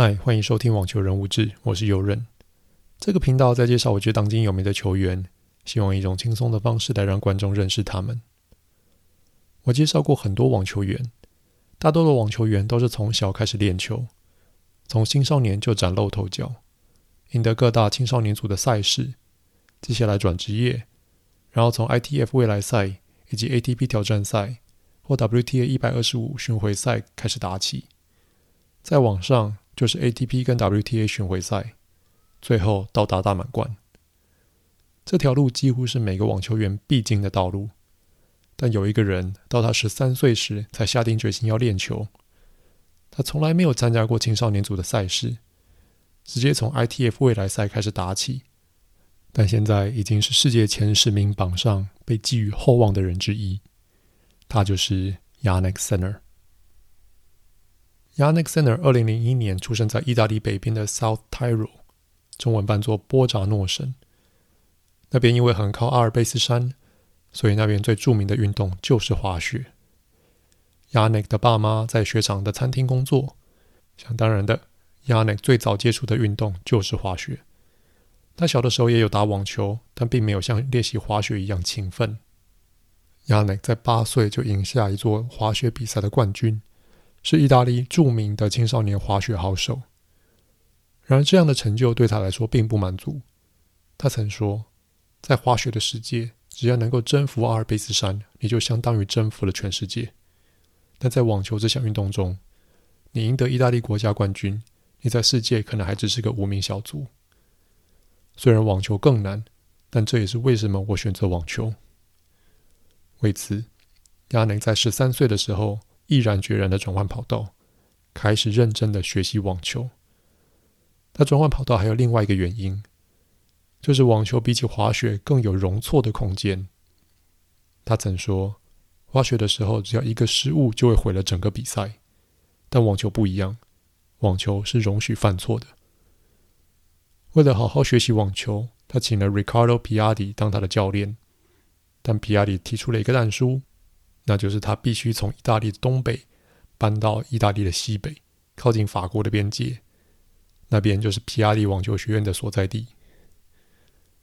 嗨，欢迎收听网球人物志，我是尤任。这个频道在介绍我觉得当今有名的球员，希望以一种轻松的方式来让观众认识他们。我介绍过很多网球员，大多的网球员都是从小开始练球，从青少年就崭露头角，赢得各大青少年组的赛事，接下来转职业，然后从 ITF 未来赛以及 ATP 挑战赛或 WTA 一百二十五巡回赛开始打起，在网上就是 ATP 跟 WTA 巡回赛，最后到达大满贯。这条路几乎是每个网球员必经的道路。但有一个人，到他十三岁时才下定决心要练球。他从来没有参加过青少年组的赛事，直接从 ITF 未来赛开始打起。但现在已经是世界前十名榜上被寄予厚望的人之一。他就是 Yannick Sinner。Yannick Sinner 二零零一年出生在意大利北边的 South Tyrol，中文翻作波扎诺省。那边因为很靠阿尔卑斯山。所以那边最著名的运动就是滑雪。Yannick 的爸妈在雪场的餐厅工作，想当然的，Yannick 最早接触的运动就是滑雪。他小的时候也有打网球，但并没有像练习滑雪一样勤奋。Yannick 在八岁就赢下一座滑雪比赛的冠军，是意大利著名的青少年滑雪好手。然而，这样的成就对他来说并不满足。他曾说，在滑雪的世界，只要能够征服阿尔卑斯山，你就相当于征服了全世界。但在网球这项运动中，你赢得意大利国家冠军，你在世界可能还只是个无名小卒。虽然网球更难，但这也是为什么我选择网球。为此，Jannik 在十三岁的时候毅然决然的转换跑道，开始认真的学习网球。他转换跑道还有另外一个原因。就是网球比起滑雪更有容错的空间。他曾说，滑雪的时候只要一个失误就会毁了整个比赛，但网球不一样，网球是容许犯错的。为了好好学习网球，他请了 Ricardo Piatti 当他的教练，但 Piatti 提出了一个但书，那就是他必须从意大利的东北搬到意大利的西北，靠近法国的边界，那边就是 Piatti 网球学院的所在地。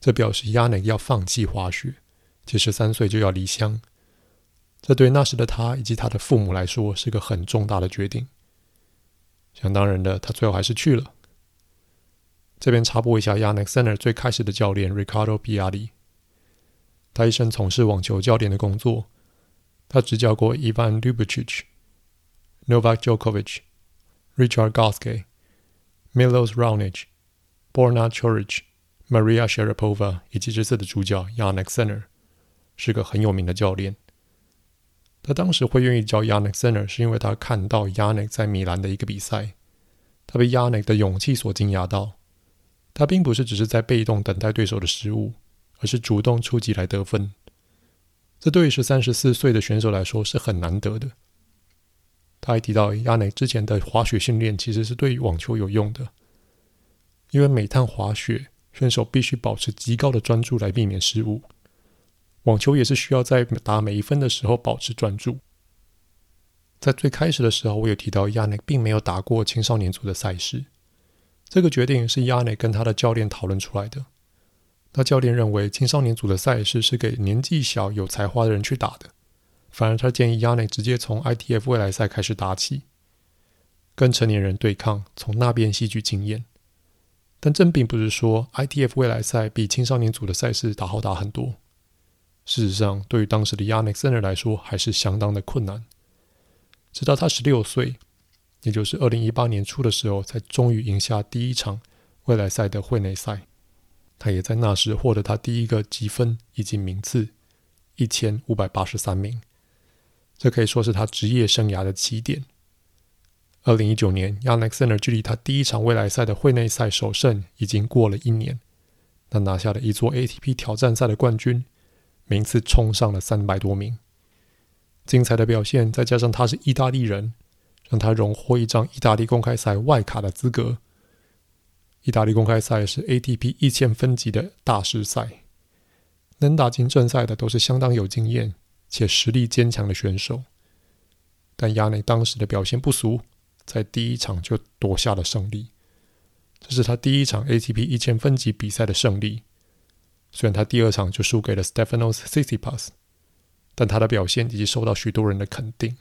这表示亚内要放弃滑雪，且十三岁就要离乡。这对那时的他以及他的父母来说是个很重大的决定。想当然的，他最后还是去了。这边插播一下，Jannik Sinner 最开始的教练 Riccardo Piatti，他一生从事网球教练的工作。他执教过 Ivan Ljubicic、Novak Djokovic、Richard Gasquet、Milos Raonic、Borna c h o r i c Maria Sharapova 以及这次的主角 Jannik Sinner 是个很有名的教练。他当时会愿意教 Jannik Sinner，是因为他看到 Jannik 在米兰的一个比赛，他被 Jannik 的勇气所惊讶到。他并不是只是在被动等待对手的失误，而是主动出击来得分。这对于十三、十四岁的选手来说是很难得的。他还提到亚内之前的滑雪训练其实是对于网球有用的，因为每趟滑雪。选手必须保持极高的专注来避免失误。网球也是需要在打每一分的时候保持专注。在最开始的时候，我有提到亚内并没有打过青少年组的赛事。这个决定是亚内跟他的教练讨论出来的。他教练认为青少年组的赛事是给年纪小、有才华的人去打的，反而他建议 Jannik 直接从 ITF 未来赛开始打起，跟成年人对抗，从那边吸取经验。但这并不是说 ITF 未来赛比青少年组的赛事打好打很多。事实上，对于当时的 Jannik Sinner 来说，还是相当的困难。直到他十六岁，也就是二零一八年初的时候，才终于赢下第一场未来赛的会内赛。他也在那时获得他第一个积分以及名次一千五百八十三名，这可以说是他职业生涯的起点。二零一九年，Jannik Sinner 距离他第一场未来赛的会内赛首胜已经过了一年，他拿下了一座 ATP 挑战赛的冠军，名次冲上了三百多名。精彩的表现，再加上他是意大利人，让他荣获一张意大利公开赛外卡的资格。意大利公开赛是 ATP 一千分级的大师赛，能打进正赛的都是相当有经验且实力坚强的选手。但亚内当时的表现不俗。在第一场就夺下了胜利，这是他第一场 ATP 一千分级比赛的胜利。虽然他第二场就输给了 Stefanos Tsitsipas，但他的表现已经受到许多人的肯定。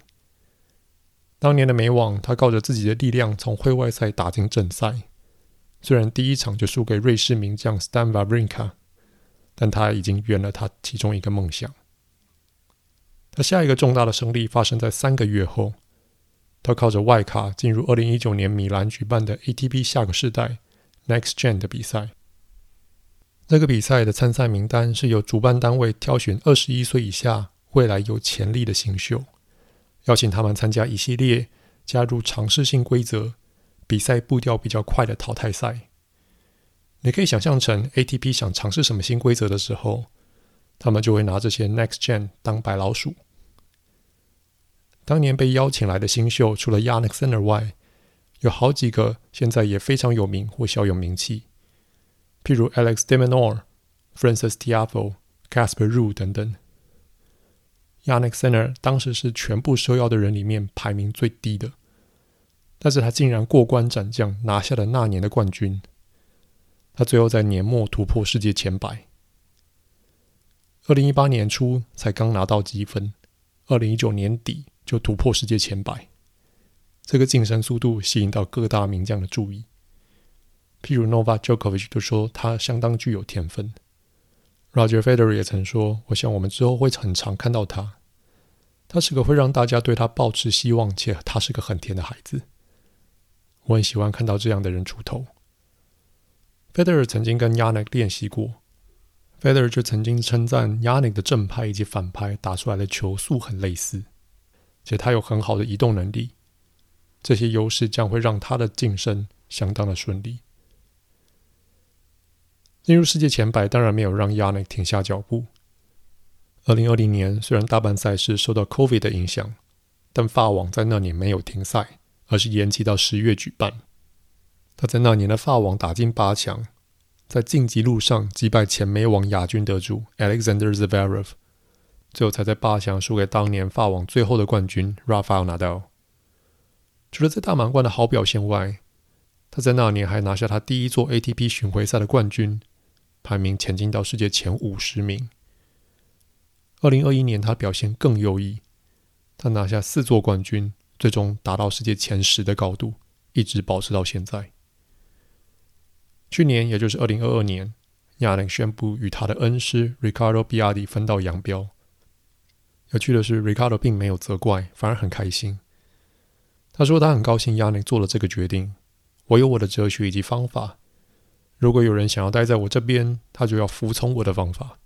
当年的美网，他靠着自己的力量从会外赛打进正赛。虽然第一场就输给瑞士名将 Stan Wawrinka，但他已经圆了他其中一个梦想。他下一个重大的胜利发生在三个月后，他靠着外卡进入二零一九年米兰举办的 ATP 下个世代 Next Gen 的比赛。这个比赛的参赛名单是由主办单位挑选二十一岁以下未来有潜力的新秀。邀请他们参加一系列加入尝试性规则、比赛步调比较快的淘汰赛。你可以想象成 ATP 想尝试什么新规则的时候，他们就会拿这些 Next Gen 当白老鼠。当年被邀请来的新秀，除了 Yannick Sinner 外，有好几个现在也非常有名或小有名气，譬如 Alex de Minaur、Frances Tiafoe、Casper Ruud 等等。Yannick Sinner 当时是全部受邀的人里面排名最低的，但是他竟然过关斩将，拿下了那年的冠军。他最后在年末突破世界前百，二零一八年初才刚拿到积分，二零一九年底就突破世界前百，这个晋升速度吸引到各大名将的注意，譬如 Nova Djokovic 就说他相当具有天分。Roger Federer 也曾说：“我想我们之后会很常看到他。他是个会让大家对他抱持希望，且他是个很甜的孩子。我很喜欢看到这样的人出头。” Federer 曾经跟 Yannick 练习过，Federer 就曾经称赞 Yannick 的正拍以及反拍打出来的球速很类似，且他有很好的移动能力。这些优势将会让他的晋升相当的顺利。进入世界前百当然没有让 Yannick 停下脚步。二零二零年虽然大半赛事受到 COVID 的影响，但法网在那年没有停赛，而是延期到十月举办。他在那年的法网打进八强，在晋级路上击败前美网亚军得主 Alexander Zverev，最后才在八强输给当年法网最后的冠军 Rafael Nadal。除了在大满贯的好表现外，他在那年还拿下他第一座 ATP 巡回赛的冠军。排名前进到世界前五十名。二零二一年，他表现更优异，他拿下四座冠军，最终达到世界前十的高度，一直保持到现在。去年，也就是二零二二年亚宁宣布与他的恩师 Ricardo Biaggi 分道扬镳。有趣的是，Ricardo 并没有责怪，反而很开心。他说他很高兴亚宁做了这个决定，我有我的哲学以及方法。如果有人想要待在我这边，他就要服从我的方法。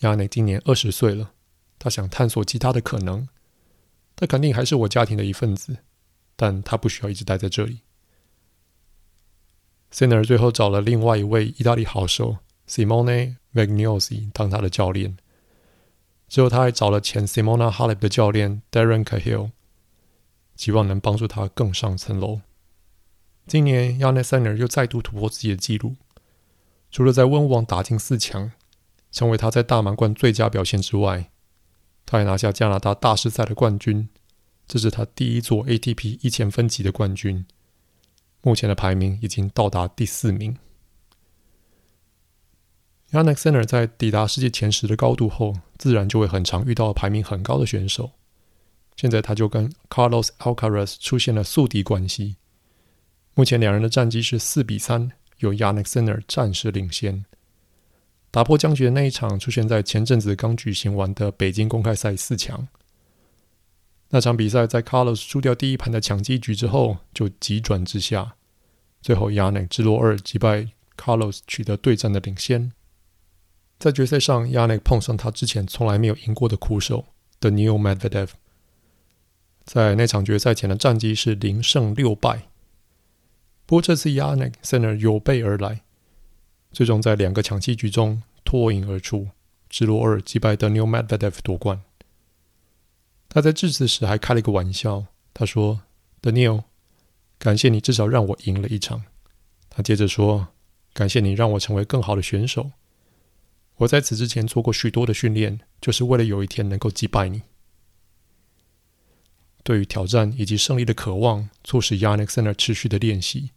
亚宁今年二十岁了，他想探索其他的可能。他肯定还是我家庭的一份子，但他不需要一直待在这里。Sinner 最后找了另外一位意大利好手 Simone Magnosi 当他的教练，之后他还找了前 Simona Halep 的教练 Darren Cahill，希望能帮助他更上层楼。今年，Jannik Sinner 又再度突破自己的纪录。除了在温网打进四强，成为他在大满贯最佳表现之外，他还拿下加拿大大师赛的冠军，这是他第一座 ATP 一千分级的冠军。目前的排名已经到达第四名。Jannik s i n e r 在抵达世界前十的高度后，自然就会很常遇到排名很高的选手。现在他就跟 Carlos Alcaraz 出现了宿敌关系。目前两人的战绩是四比三，由 Jannik s i n e r 暂时领先。打破僵局的那一场出现在前阵子刚举行完的北京公开赛四强。那场比赛在 Carlos 输掉第一盘的抢七局之后就急转直下，最后 Jannik 直落二击败 Carlos 取得对战的领先。在决赛上，Jannik 碰上他之前从来没有赢过的苦手 Daniil Medvedev。在那场决赛前的战绩是零胜六败。不过这次 Jannik Sinner 有备而来，最终在两个抢七局中脱颖而出，直落二击败 Daniel Medvedev 夺冠。他在致辞时还开了一个玩笑，他说：“Daniel，感谢你至少让我赢了一场。”他接着说：“感谢你让我成为更好的选手。我在此之前做过许多的训练，就是为了有一天能够击败你。”对于挑战以及胜利的渴望，促使 Yannick Sinner 持续的练习，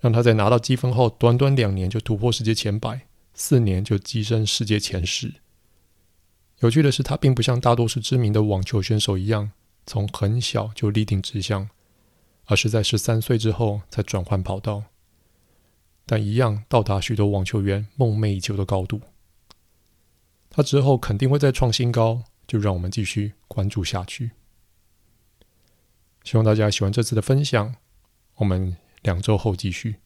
让他在拿到积分后，短短两年就突破世界前百，四年就跻身世界前十。有趣的是，他并不像大多数知名的网球选手一样，从很小就立定志向，而是在十三岁之后才转换跑道，但一样到达许多网球员梦寐以求的高度。他之后肯定会再创新高，就让我们继续关注下去。希望大家喜欢这次的分享，我们两周后继续。